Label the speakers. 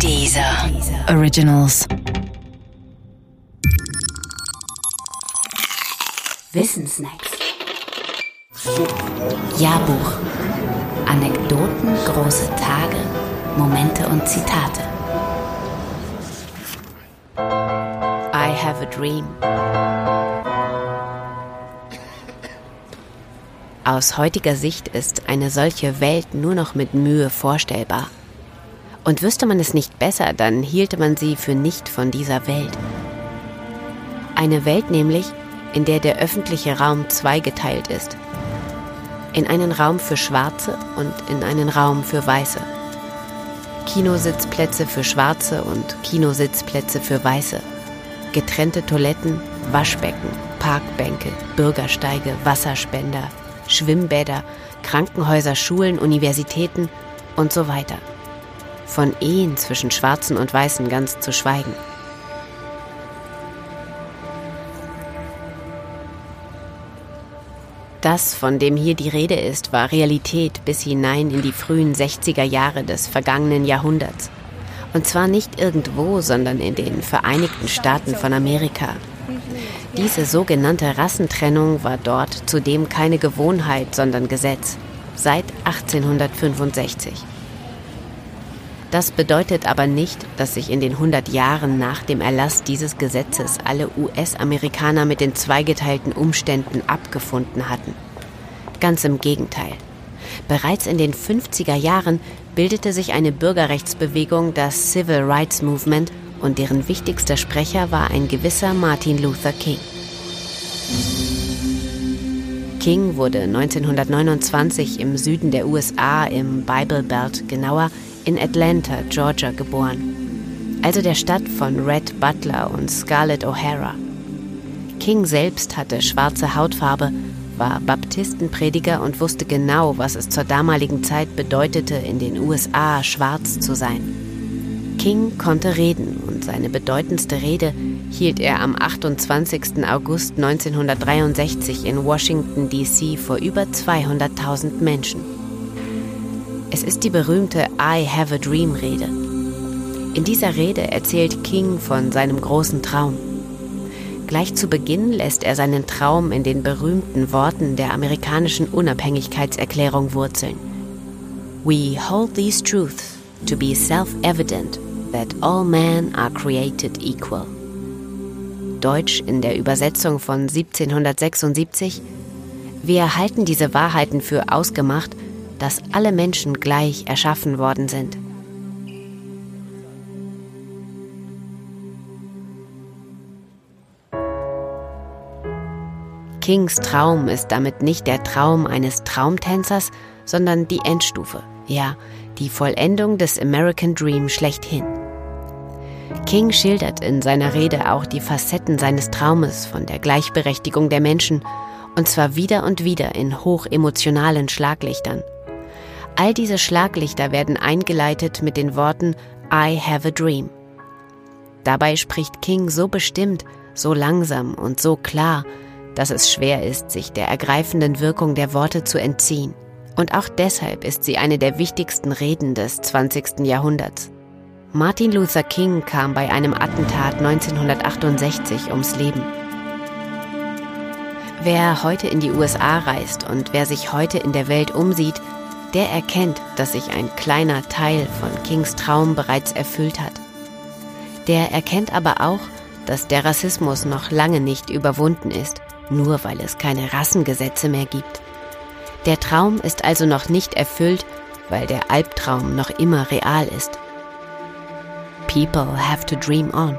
Speaker 1: Dieser Originals.
Speaker 2: Wissensnacks. Jahrbuch. Anekdoten, große Tage, Momente und Zitate. I have a dream. Aus heutiger Sicht ist eine solche Welt nur noch mit Mühe vorstellbar. Und wüsste man es nicht besser, dann hielte man sie für nicht von dieser Welt. Eine Welt nämlich, in der der öffentliche Raum zweigeteilt ist. In einen Raum für Schwarze und in einen Raum für Weiße. Kinositzplätze für Schwarze und Kinositzplätze für Weiße. Getrennte Toiletten, Waschbecken, Parkbänke, Bürgersteige, Wasserspender, Schwimmbäder, Krankenhäuser, Schulen, Universitäten und so weiter. Von Ehen zwischen Schwarzen und Weißen ganz zu schweigen. Das, von dem hier die Rede ist, war Realität bis hinein in die frühen 60er Jahre des vergangenen Jahrhunderts. Und zwar nicht irgendwo, sondern in den Vereinigten Staaten von Amerika, diese sogenannte Rassentrennung war dort zudem keine Gewohnheit, sondern Gesetz seit 1865. Das bedeutet aber nicht, dass sich in den 100 Jahren nach dem Erlass dieses Gesetzes alle US-Amerikaner mit den zweigeteilten Umständen abgefunden hatten. Ganz im Gegenteil. Bereits in den 50er Jahren bildete sich eine Bürgerrechtsbewegung, das Civil Rights Movement, und deren wichtigster Sprecher war ein gewisser Martin Luther King. King wurde 1929 im Süden der USA im Bible Belt, genauer in Atlanta, Georgia, geboren, also der Stadt von Red Butler und Scarlett O'Hara. King selbst hatte schwarze Hautfarbe, war Baptistenprediger und wusste genau, was es zur damaligen Zeit bedeutete, in den USA schwarz zu sein. King konnte reden und seine bedeutendste Rede hielt er am 28. August 1963 in Washington, D.C. vor über 200.000 Menschen. Es ist die berühmte I Have a Dream Rede. In dieser Rede erzählt King von seinem großen Traum. Gleich zu Beginn lässt er seinen Traum in den berühmten Worten der amerikanischen Unabhängigkeitserklärung wurzeln. We hold these truths to be self-evident that all men are created equal. Deutsch in der Übersetzung von 1776 Wir halten diese Wahrheiten für ausgemacht, dass alle Menschen gleich erschaffen worden sind. Kings Traum ist damit nicht der Traum eines Traumtänzers, sondern die Endstufe, ja, die Vollendung des American Dream schlechthin. King schildert in seiner Rede auch die Facetten seines Traumes von der Gleichberechtigung der Menschen, und zwar wieder und wieder in hochemotionalen Schlaglichtern. All diese Schlaglichter werden eingeleitet mit den Worten I have a dream. Dabei spricht King so bestimmt, so langsam und so klar, dass es schwer ist, sich der ergreifenden Wirkung der Worte zu entziehen. Und auch deshalb ist sie eine der wichtigsten Reden des 20. Jahrhunderts. Martin Luther King kam bei einem Attentat 1968 ums Leben. Wer heute in die USA reist und wer sich heute in der Welt umsieht, der erkennt, dass sich ein kleiner Teil von Kings Traum bereits erfüllt hat. Der erkennt aber auch, dass der Rassismus noch lange nicht überwunden ist, nur weil es keine Rassengesetze mehr gibt. Der Traum ist also noch nicht erfüllt, weil der Albtraum noch immer real ist. People have to dream on.